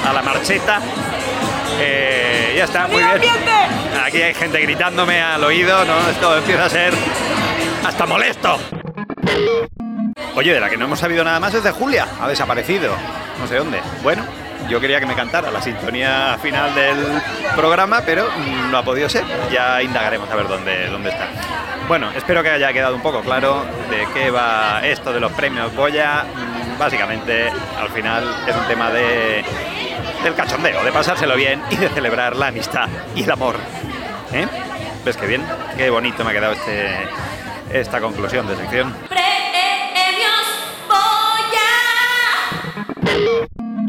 a la marcheta. Eh, ya está, muy bien. Aquí hay gente gritándome al oído, ¿no? Esto empieza a ser hasta molesto. Oye, de la que no hemos sabido nada más es de Julia. Ha desaparecido. No sé dónde. Bueno, yo quería que me cantara la sintonía final del programa, pero no ha podido ser. Ya indagaremos a ver dónde, dónde está. Bueno, espero que haya quedado un poco claro de qué va esto de los premios Goya. Mm, Básicamente, al final es un tema de del cachondeo, de pasárselo bien y de celebrar la amistad y el amor. ¿Eh? ¿Ves qué bien? Qué bonito me ha quedado este, esta conclusión de sección.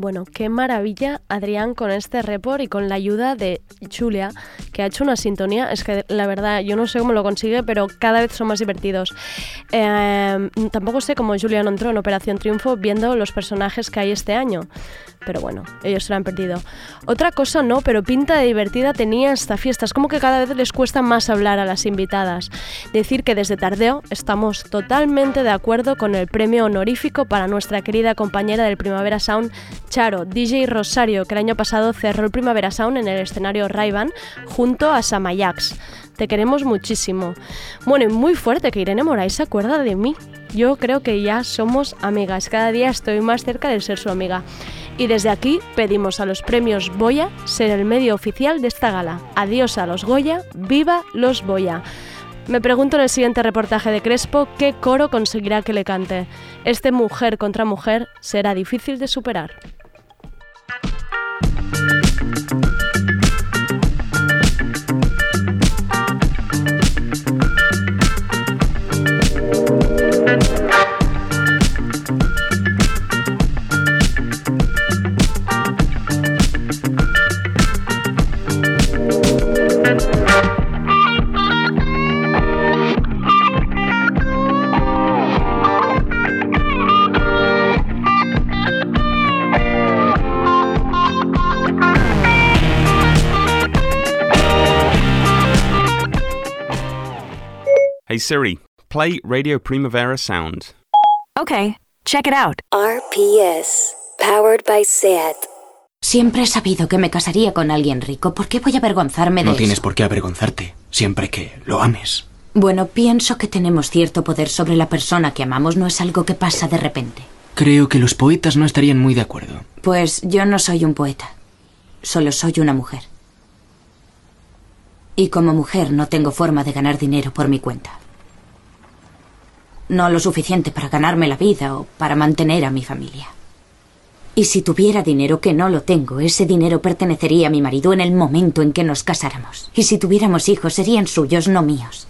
Bueno, qué maravilla Adrián con este report y con la ayuda de Julia, que ha hecho una sintonía. Es que la verdad, yo no sé cómo lo consigue, pero cada vez son más divertidos. Eh, tampoco sé cómo Julia no entró en Operación Triunfo viendo los personajes que hay este año. Pero bueno, ellos se lo han perdido. Otra cosa no, pero pinta de divertida tenía esta fiesta. Es como que cada vez les cuesta más hablar a las invitadas. Decir que desde Tardeo estamos totalmente de acuerdo con el premio honorífico para nuestra querida compañera del Primavera Sound, Charo, DJ Rosario, que el año pasado cerró el Primavera Sound en el escenario Raivan junto a Samayax. Te queremos muchísimo. Bueno, y muy fuerte que Irene Moray se acuerda de mí. Yo creo que ya somos amigas. Cada día estoy más cerca de ser su amiga. Y desde aquí pedimos a los premios Boya ser el medio oficial de esta gala. Adiós a los Goya, viva los Boya. Me pregunto en el siguiente reportaje de Crespo qué coro conseguirá que le cante. Este mujer contra mujer será difícil de superar. Thank you. Hey Siri, play Radio Primavera Sound. Okay, check it out. RPS, powered by SAT. Siempre he sabido que me casaría con alguien rico. ¿Por qué voy a avergonzarme de No tienes eso? por qué avergonzarte, siempre que lo ames. Bueno, pienso que tenemos cierto poder sobre la persona que amamos. No es algo que pasa de repente. Creo que los poetas no estarían muy de acuerdo. Pues yo no soy un poeta. Solo soy una mujer. Y como mujer no tengo forma de ganar dinero por mi cuenta. No lo suficiente para ganarme la vida o para mantener a mi familia. Y si tuviera dinero que no lo tengo, ese dinero pertenecería a mi marido en el momento en que nos casáramos. Y si tuviéramos hijos, serían suyos, no míos.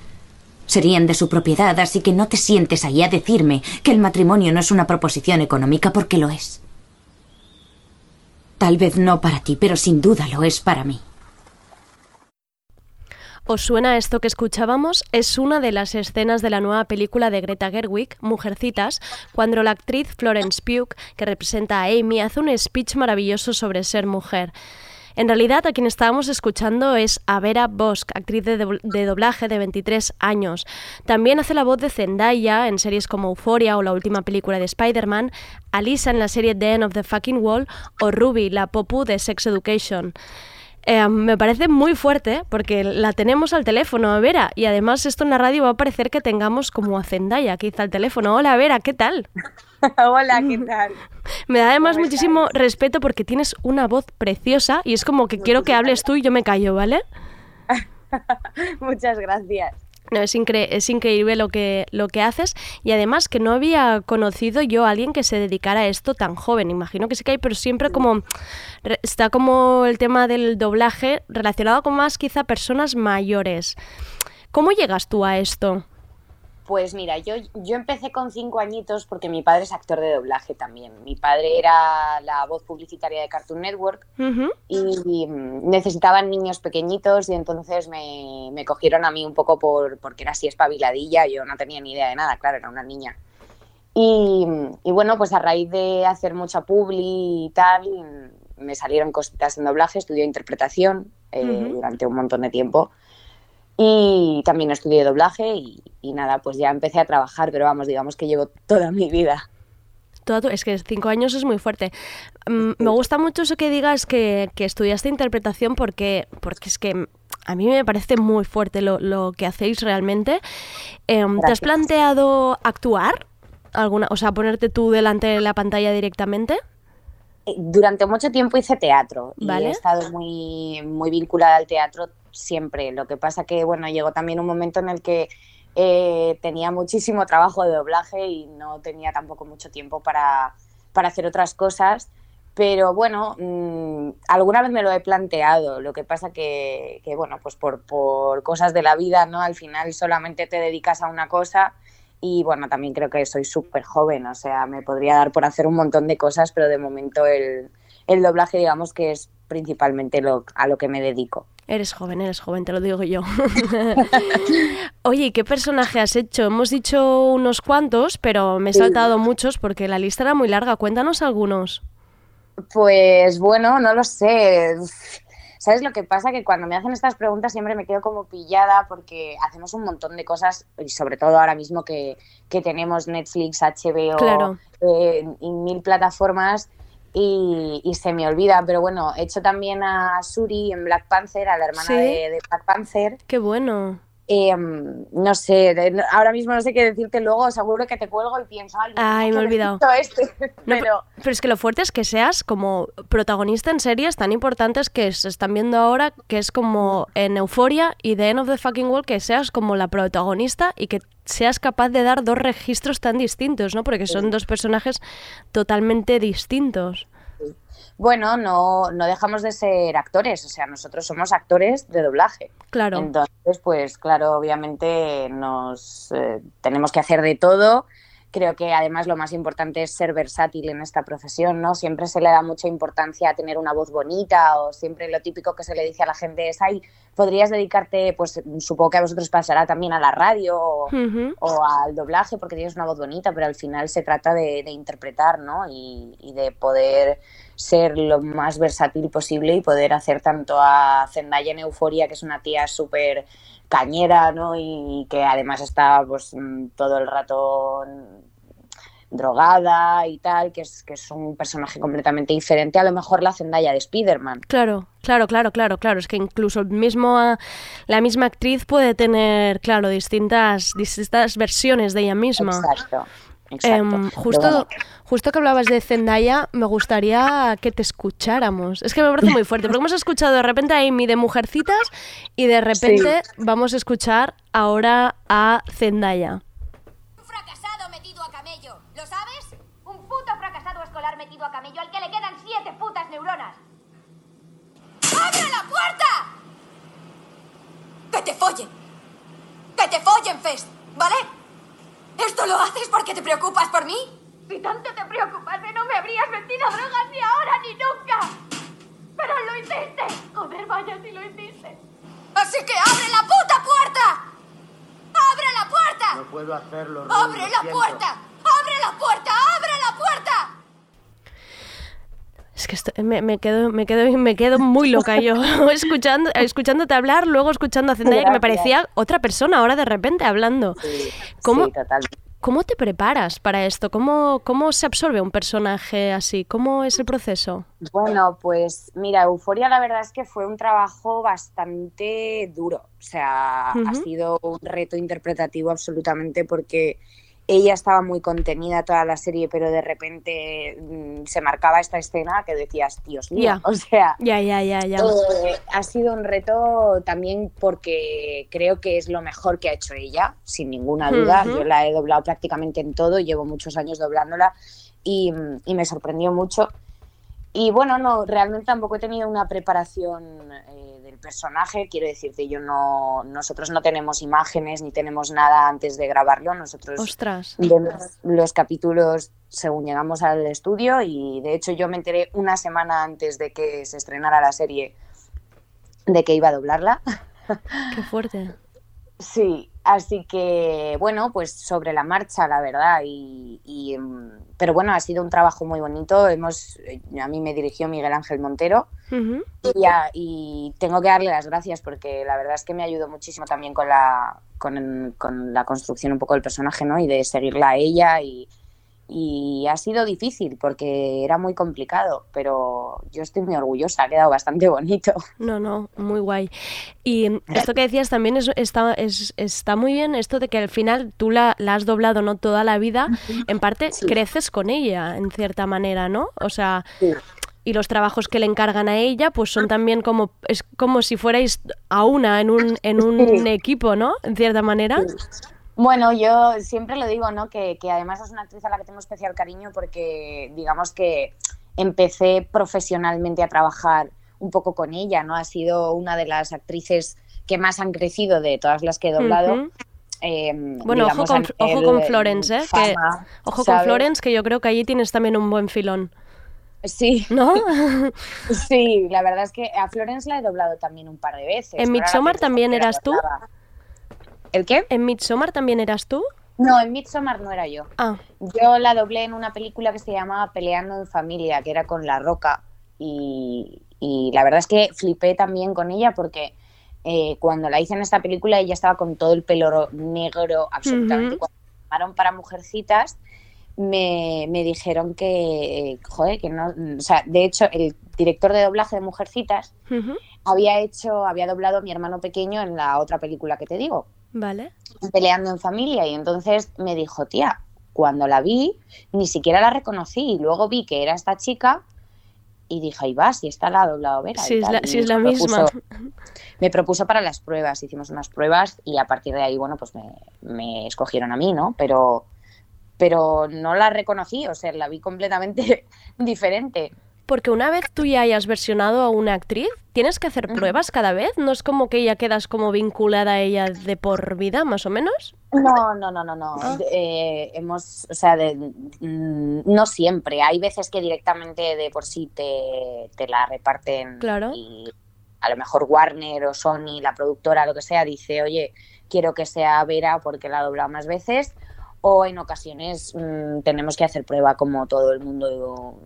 Serían de su propiedad, así que no te sientes ahí a decirme que el matrimonio no es una proposición económica porque lo es. Tal vez no para ti, pero sin duda lo es para mí. ¿Os suena esto que escuchábamos? Es una de las escenas de la nueva película de Greta Gerwig, Mujercitas, cuando la actriz Florence Pugh, que representa a Amy, hace un speech maravilloso sobre ser mujer. En realidad, a quien estábamos escuchando es a Vera actriz de, do- de doblaje de 23 años. También hace la voz de Zendaya en series como Euphoria o la última película de Spider-Man, Alisa en la serie The End of the Fucking Wall o Ruby, la popu de Sex Education. Eh, me parece muy fuerte porque la tenemos al teléfono, Vera, y además esto en la radio va a parecer que tengamos como a Zendaya que hizo al teléfono. Hola, Vera, ¿qué tal? Hola, ¿qué tal? Me da además muchísimo respeto porque tienes una voz preciosa y es como que quiero que hables tú y yo me callo, ¿vale? Muchas gracias. No, es, incre- es increíble lo que, lo que haces y además que no había conocido yo a alguien que se dedicara a esto tan joven. Imagino que sí que hay, pero siempre como está como el tema del doblaje relacionado con más quizá personas mayores. ¿Cómo llegas tú a esto? Pues mira, yo, yo empecé con cinco añitos porque mi padre es actor de doblaje también. Mi padre era la voz publicitaria de Cartoon Network y mm, necesitaban niños pequeñitos y entonces me, me cogieron a mí un poco por, porque era así espabiladilla, yo no tenía ni idea de nada, claro, era una niña. Y, y bueno, pues a raíz de hacer mucha publi y tal, me salieron cositas en doblaje, estudié interpretación eh, durante un montón de tiempo y también estudié doblaje y, y nada, pues ya empecé a trabajar, pero vamos, digamos que llevo toda mi vida. Toda tu- es que cinco años es muy fuerte. Mm, me gusta mucho eso que digas que, que estudiaste interpretación porque, porque es que a mí me parece muy fuerte lo, lo que hacéis realmente. Em, ¿Te has planteado actuar? Alguna, o sea, ponerte tú delante de la pantalla directamente. Eh, Durante mucho tiempo hice teatro y he estado muy, muy vinculada al teatro siempre. Lo que pasa que, bueno, llegó también un momento en el que eh, tenía muchísimo trabajo de doblaje y no tenía tampoco mucho tiempo para, para hacer otras cosas. Pero bueno, mm, alguna vez me lo he planteado. Lo que pasa que, que bueno, pues por, por cosas de la vida, ¿no? Al final solamente te dedicas a una cosa y bueno, también creo que soy súper joven, o sea, me podría dar por hacer un montón de cosas, pero de momento el, el doblaje, digamos que es principalmente lo, a lo que me dedico. Eres joven, eres joven, te lo digo yo. Oye, ¿y ¿qué personaje has hecho? Hemos dicho unos cuantos, pero me he Sí. saltado muchos porque la lista era muy larga. Cuéntanos algunos. Pues bueno, no lo sé. ¿Sabes lo que pasa? Que cuando me hacen estas preguntas siempre me quedo como pillada porque hacemos un montón de cosas y sobre todo ahora mismo que, que tenemos Netflix, HBO Claro. eh, y mil plataformas y, y se me olvida. Pero bueno, he hecho también a Suri en Black Panther, a la hermana Sí. de, de Black Panther. Qué bueno. Eh, no sé, de- ahora mismo no sé qué decirte luego, seguro que te cuelgo y pienso, ay, Ay, me he olvidado. este. No, pero Pero es que lo fuerte es que seas como protagonista en series tan importantes que se están viendo ahora, que es como en Euforia y The End of the Fucking World, que seas como la protagonista y que seas capaz de dar dos registros tan distintos, ¿no? Porque son dos personajes totalmente distintos. Bueno, no, no dejamos de ser actores, o sea, nosotros somos actores de doblaje. Claro. Entonces, pues claro, obviamente nos eh, tenemos que hacer de todo. Creo que además lo más importante es ser versátil en esta profesión, ¿no? Siempre se le da mucha importancia a tener una voz bonita o siempre lo típico que se le dice a la gente es, ay, podrías dedicarte, pues supongo que a vosotros pasará también a la radio o, al doblaje porque tienes una voz bonita, pero al final se trata de, de interpretar, ¿no? Y, y de poder ser lo más versátil posible y poder hacer tanto a Zendaya en Euforia, que es una tía súper cañera, ¿no? Y que además está pues mm, todo el rato mm, drogada y tal, que es, que es un personaje completamente diferente a lo mejor la Zendaya de Spider-Man. Claro, claro, claro, claro, claro. Es que incluso el mismo, ah, la misma actriz puede tener, claro, distintas, distintas versiones de ella misma. Exacto. Exacto. Em, justo, bueno. justo que hablabas de Zendaya, me gustaría que te escucháramos. Es que me parece muy fuerte, porque hemos escuchado de repente a Amy de Mujercitas y de repente vamos a escuchar ahora a Zendaya. fracasado metido a camello. ¿Lo sabes? Un puto fracasado escolar metido a camello al que le quedan siete putas neuronas. ¡Abre la puerta! ¡Que te follen! ¡Que te follen, Fest! ¿Vale? ¿Esto lo haces porque te preocupas por mí? Si tanto te preocupas, no me habrías metido drogas ni ahora ni nunca. Pero lo hiciste. Joder, vaya si lo hiciste. Así que abre la puta puerta. ¡Abre la puerta! No puedo hacerlo. Ruth, ¡Abre lo la siento. puerta! ¡Abre la puerta! ¡Abre la puerta! Es que esto- me, me quedo, me, quedo, me quedo muy loca yo, escuchando, escuchándote hablar, luego escuchando a Zendaya, que me parecía otra persona ahora de repente hablando. ¿Cómo, Sí, totalmente. ¿Cómo te preparas para esto? ¿Cómo, ¿Cómo se absorbe un personaje así? ¿Cómo es el proceso? Bueno, pues mira, Euforia la verdad es que fue un trabajo bastante duro. O sea, ha sido un reto interpretativo absolutamente porque ella estaba muy contenida toda la serie, pero de repente mm, se marcaba esta escena que decías, Dios mío, Ya. o sea, Ya, ya, ya, ya. eh, ha sido un reto también porque creo que es lo mejor que ha hecho ella, sin ninguna duda. Yo la he doblado prácticamente en todo, llevo muchos años doblándola y, y me sorprendió mucho. Y bueno, no, realmente tampoco he tenido una preparación eh, personaje. Quiero decirte, yo no, nosotros no tenemos imágenes ni tenemos nada antes de grabarlo. Nosotros Ostras. vemos los capítulos según llegamos al estudio y de hecho yo me enteré una semana antes de que se estrenara la serie de que iba a doblarla. Qué fuerte. Sí, así que bueno, pues sobre la marcha, la verdad. Y, y, mm, pero bueno, ha sido un trabajo muy bonito. Hemos, eh, a mí me dirigió Miguel Ángel Montero y, a- y tengo que darle las gracias porque la verdad es que me ayudó muchísimo también con la, con, con la construcción un poco del personaje, ¿no? Y de seguirla a ella y, y ha sido difícil porque era muy complicado, pero yo estoy muy orgullosa, ha quedado bastante bonito. No, no, muy guay. Y esto que decías también es, está, es- está muy bien, esto de que al final tú la, la has doblado no toda la vida, en parte creces con ella, en cierta manera, ¿no? O sea, y los trabajos que le encargan a ella, pues son también como, es como si fuerais a una en un, en un equipo, ¿no? En cierta manera. Bueno, yo siempre lo digo, ¿no? Que, que además es una actriz a la que tengo especial cariño porque digamos que empecé profesionalmente a trabajar un poco con ella, ¿no? Ha sido una de las actrices que más han crecido de todas las que he doblado. Eh, Bueno, ojo digamos, con, ojo con Florence, ¿eh? Que- ojo con. Florence, que yo creo que allí tienes también un buen filón. Sí. ¿No? Sí, la verdad es que a Florence la he doblado también un par de veces. ¿En Midsommar también eras tú? doblaba. ¿El qué? ¿En Midsommar también eras tú? No, en Midsommar no era yo. Ah. Yo la doblé en una película que se llamaba Peleando en Familia, que era con La Roca. Y, y la verdad es que flipé también con ella porque eh, cuando la hice en esta película ella estaba con todo el pelo ro- negro, absolutamente. Cuando me llamaron para Mujercitas, me, me dijeron que, joder, que no. O sea, de hecho, el director de doblaje de Mujercitas había hecho, había doblado a mi hermano pequeño en la otra película que te digo Vale. peleando en familia y entonces me dijo, tía, cuando la vi ni siquiera la reconocí y luego vi que era esta chica y dije, ahí va, si está la doblado Vera. Sí, es tal". la, sí es la me misma. propuso- me propuso para las pruebas, hicimos unas pruebas y a partir de ahí, bueno, pues me, me escogieron a mí, ¿no? Pero, pero no la reconocí, o sea, la vi completamente diferente. Porque una vez tú ya hayas versionado a una actriz, ¿tienes que hacer pruebas cada vez? ¿No es como que ya quedas como vinculada a ella de por vida, más o menos? No, no, no, no, no. Ah. Eh, hemos, o sea, de- mm, no siempre. Hay veces que directamente de por sí te, te la reparten Claro. y a lo mejor Warner o Sony, la productora, lo que sea, dice, oye, quiero que sea Vera porque la ha doblado más veces. O en ocasiones mm, tenemos que hacer prueba como todo el mundo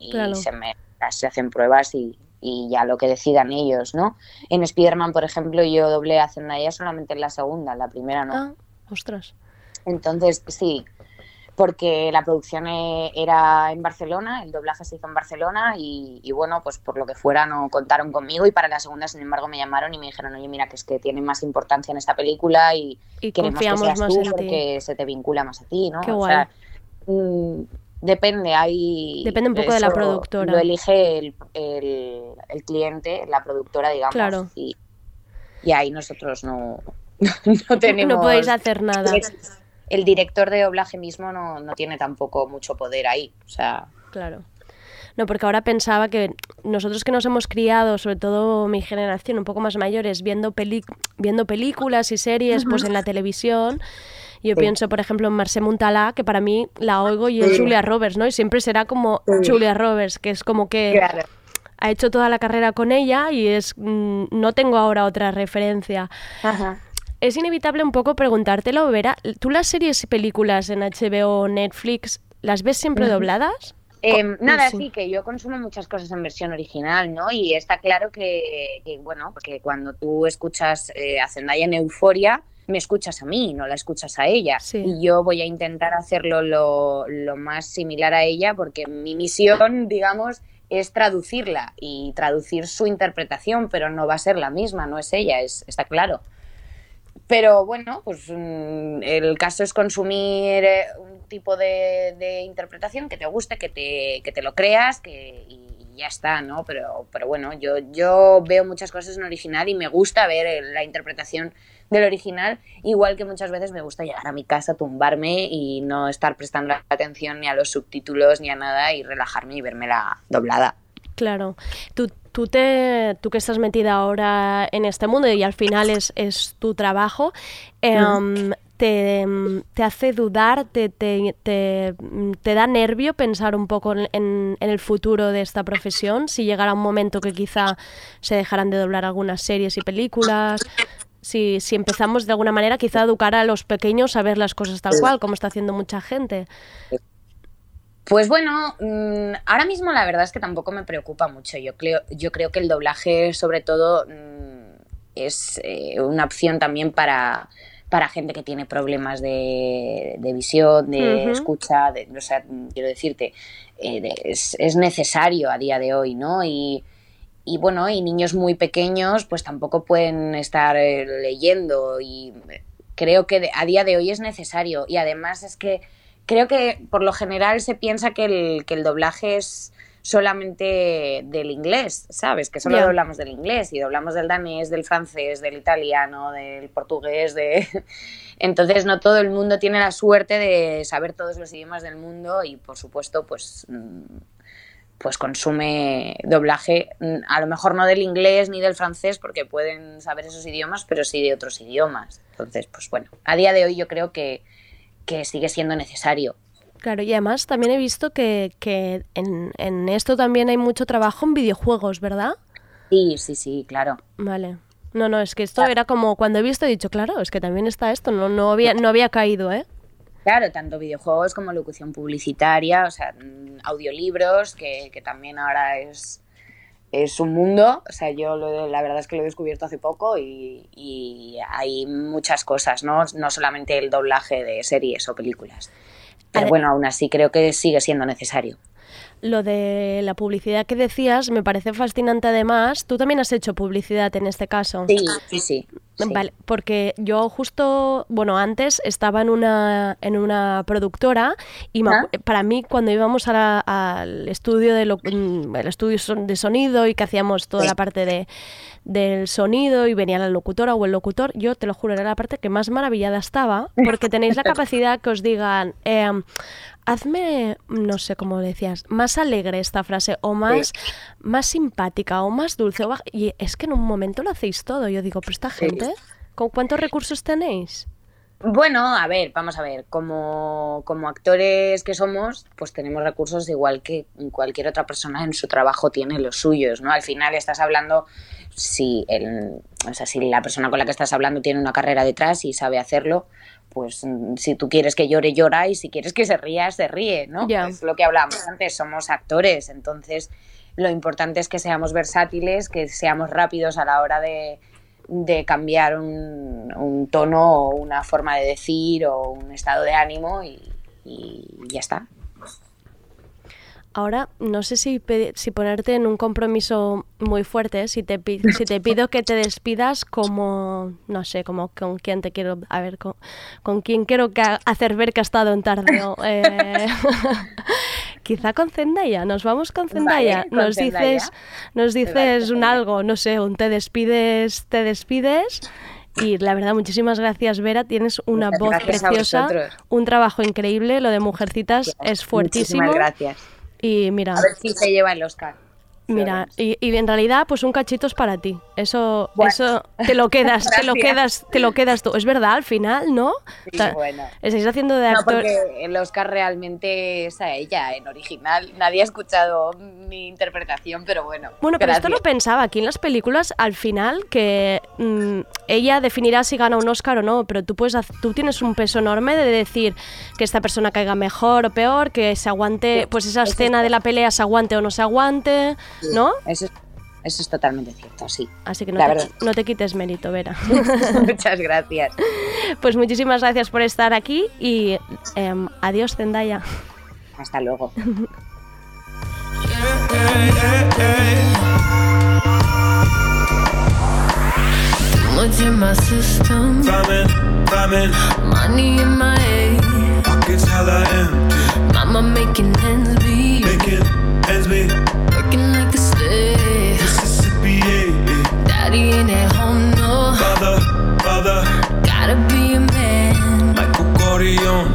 y Claro. se, me- se hacen pruebas y, y ya lo que decidan ellos, ¿no? En Spider-Man, por ejemplo, yo doblé a Zendaya solamente en la segunda, en la primera no. Ah, ostras. Entonces, sí, porque la producción eh, era en Barcelona, el doblaje se hizo en Barcelona y, y bueno, pues por lo que fuera no contaron conmigo y para la segunda, sin embargo, me llamaron y me dijeron, oye, mira, que es que tiene más importancia en esta película y, Y queremos que seas tú en ti. porque se te vincula más a ti, ¿no? Qué O guay. sea, mm, depende, hay... Depende un poco de la productora. Lo elige el, el- el cliente, la productora, digamos, Claro. y, y ahí nosotros no, no tenemos... No podéis hacer nada. El director de doblaje mismo no, no tiene tampoco mucho poder ahí. O sea, Claro. No, porque ahora pensaba que nosotros que nos hemos criado, sobre todo mi generación, un poco más mayores, viendo, peli- viendo películas y series pues en la televisión, yo Sí. pienso, por ejemplo, en Marce Muntalá, que para mí la oigo y es Sí. Julia Roberts, ¿no? Y siempre será como Sí. Julia Roberts, que es como que Claro. ha hecho toda la carrera con ella y es mm, no tengo ahora otra referencia. Es inevitable un poco preguntártelo, Vera. ¿Tú las series y películas en HBO o Netflix las ves siempre Ujú. dobladas? Co- nada, sí. sí, que yo consumo muchas cosas en versión original, ¿no? Y está claro que, que, bueno, porque cuando tú escuchas eh, a Zendaya en Euforia, me escuchas a mí, no la escuchas a ella. Y yo voy a intentar hacerlo lo, lo más similar a ella, porque mi misión, digamos, es traducirla y traducir su interpretación, pero no va a ser la misma, no es ella, es, está claro. Pero bueno, pues mm, el caso es consumir eh, un tipo de, de interpretación que te guste, que te, que te lo creas, que y ya está, ¿no? Pero, pero bueno, yo, yo veo muchas cosas en original y me gusta ver el- la interpretación del original, igual que muchas veces me gusta llegar a mi casa, tumbarme y no estar prestando atención ni a los subtítulos ni a nada y relajarme y verme la doblada. Claro. Tú, tú, te, tú que estás metida ahora en este mundo y al final es, es tu trabajo, em, te, em, te hace dudar, te, te, te, da nervio pensar un poco en, en- el futuro de esta profesión, si llegara un momento que quizá se dejaran de doblar algunas series y películas. Si, si empezamos de alguna manera quizá a educar a los pequeños a ver las cosas tal cual, como está haciendo mucha gente. Pues bueno, mm, ahora mismo la verdad es que tampoco me preocupa mucho. Yo creo, yo creo que el doblaje, sobre todo, mm, es eh, una opción también para, para gente que tiene problemas de, de visión, de escucha, de, o sea, quiero decirte, eh, de- es, es necesario a día de hoy, ¿no? Y, y bueno, y niños muy pequeños pues tampoco pueden estar eh, leyendo y creo que a día de hoy es necesario y además es que creo que por lo general se piensa que el, que el doblaje es solamente del inglés, ¿sabes? Que solo Ya. doblamos del inglés y doblamos del danés, del francés, del italiano, del portugués, de... Entonces no todo el mundo tiene la suerte de saber todos los idiomas del mundo y por supuesto pues mm, pues consume doblaje, mm, a lo mejor no del inglés ni del francés, porque pueden saber esos idiomas, pero sí de otros idiomas. Entonces, pues bueno, a día de hoy yo creo que, que sigue siendo necesario. Claro, y además también he visto que, que en, en esto también hay mucho trabajo en videojuegos, ¿verdad? Sí, sí, sí, claro. Vale. No, no, es que esto era como cuando he visto he dicho, claro, es que también está esto, no, no, había, no había caído, ¿eh? Claro, tanto videojuegos como locución publicitaria, o sea, mm, audiolibros, que, que también ahora es, es un mundo. O sea, yo lo- la verdad es que lo he descubierto hace poco y, y hay muchas cosas, ¿no? No solamente el doblaje de series o películas. Pero bueno, aún así creo que sigue siendo necesario. Lo de la publicidad que decías me parece fascinante además. Tú también has hecho publicidad en este caso. Sí, sí, sí. Vale, porque yo justo, bueno, antes estaba en una, en una productora y Ah. para mí cuando íbamos a la- al estudio de, lo- mm, el estudio de sonido y que hacíamos toda la parte de, del sonido y venía la locutora o el locutor, yo te lo juro, era la parte que más maravillada estaba porque tenéis la capacidad que os digan, em, hazme, no sé cómo decías, más alegre esta frase o más, más simpática o más dulce. o y es que en un momento lo hacéis todo. Yo digo, pero esta gente, ¿con cuántos recursos tenéis? Bueno, a ver, vamos a ver, como, como actores que somos, pues tenemos recursos igual que cualquier otra persona en su trabajo tiene los suyos, ¿no? Al final estás hablando, si, el, o sea, si la persona con la que estás hablando tiene una carrera detrás y sabe hacerlo, pues mm, si tú quieres que llore, llora y si quieres que se ría, se ríe, ¿no? Es lo que hablábamos antes, somos actores, entonces lo importante es que seamos versátiles, que seamos rápidos a la hora de, de cambiar un, un tono o una forma de decir o un estado de ánimo y, y ya está. Ahora, no sé si, si ponerte en un compromiso muy fuerte, si te, si te pido que te despidas como, no sé, como con quién te quiero, a ver, con, con quién quiero hacer ver que ha estado en tardeo. Eh, quizá con Zendaya, nos vamos con Zendaya. Vale, con nos Zendaya. dices, nos dices un algo, no sé, un te despides, te despides. Y la verdad, muchísimas gracias, Vera. Tienes una Muchas voz preciosa, un trabajo increíble. Lo de Mujercitas es fuertísimo. Muchísimas gracias. Y mira, A ver si se lleva el Oscar. Mira, y, y en realidad, pues un cachito es para ti. Eso, Bueno. eso te lo quedas, te lo quedas, te lo quedas tú. Es verdad, al final, ¿no? Sí, bueno. Estáis haciendo de No, actor. porque el Oscar realmente es a ella, en original. Nadie ha escuchado mi interpretación, pero bueno. Bueno, pero esto lo pensaba aquí en las películas, al final, que mm, ella definirá si gana un Oscar o no, pero tú, puedes, tú tienes un peso enorme de decir que esta persona caiga mejor o peor, que se aguante, pues esa escena de la pelea se aguante o no se aguante, ¿no? Eso es, eso es totalmente cierto, sí. Así que no te quites mérito, Vera. Muchas gracias. Pues muchísimas gracias por estar aquí y em, adiós, Zendaya. Hasta luego. Father. Gotta be a man. Michael Corleone.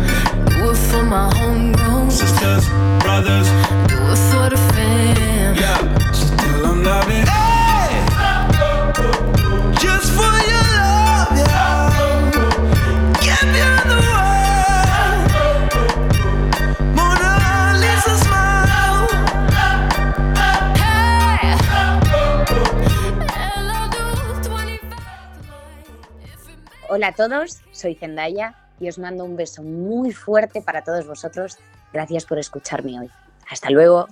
Do it for my homegrown. Sisters, brothers. Do it for the fam. Yeah, so tell 'em love Hola a todos, soy Zendaya y os mando un beso muy fuerte para todos vosotros. Gracias por escucharme hoy. Hasta luego.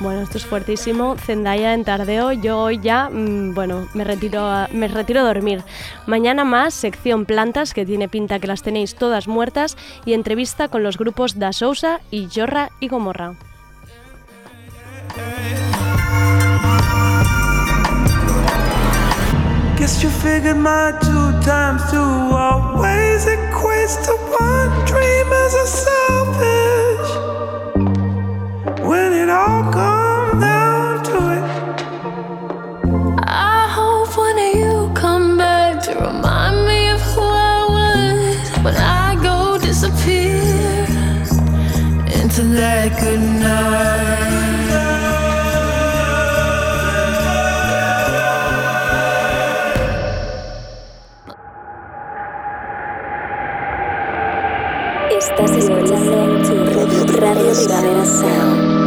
Bueno, esto es fuertísimo. Zendaya en tardeo. Yo hoy ya, mm, bueno, me retiro, a, me retiro a dormir. Mañana más, sección plantas, que tiene pinta que las tenéis todas muertas, y entrevista con los grupos Da Sousa y Jorra y Gomorra. When it all comes down to it, I hope one of you come back to remind me of who I was when I go disappear into that good night. Estás escuchando tu radio, radio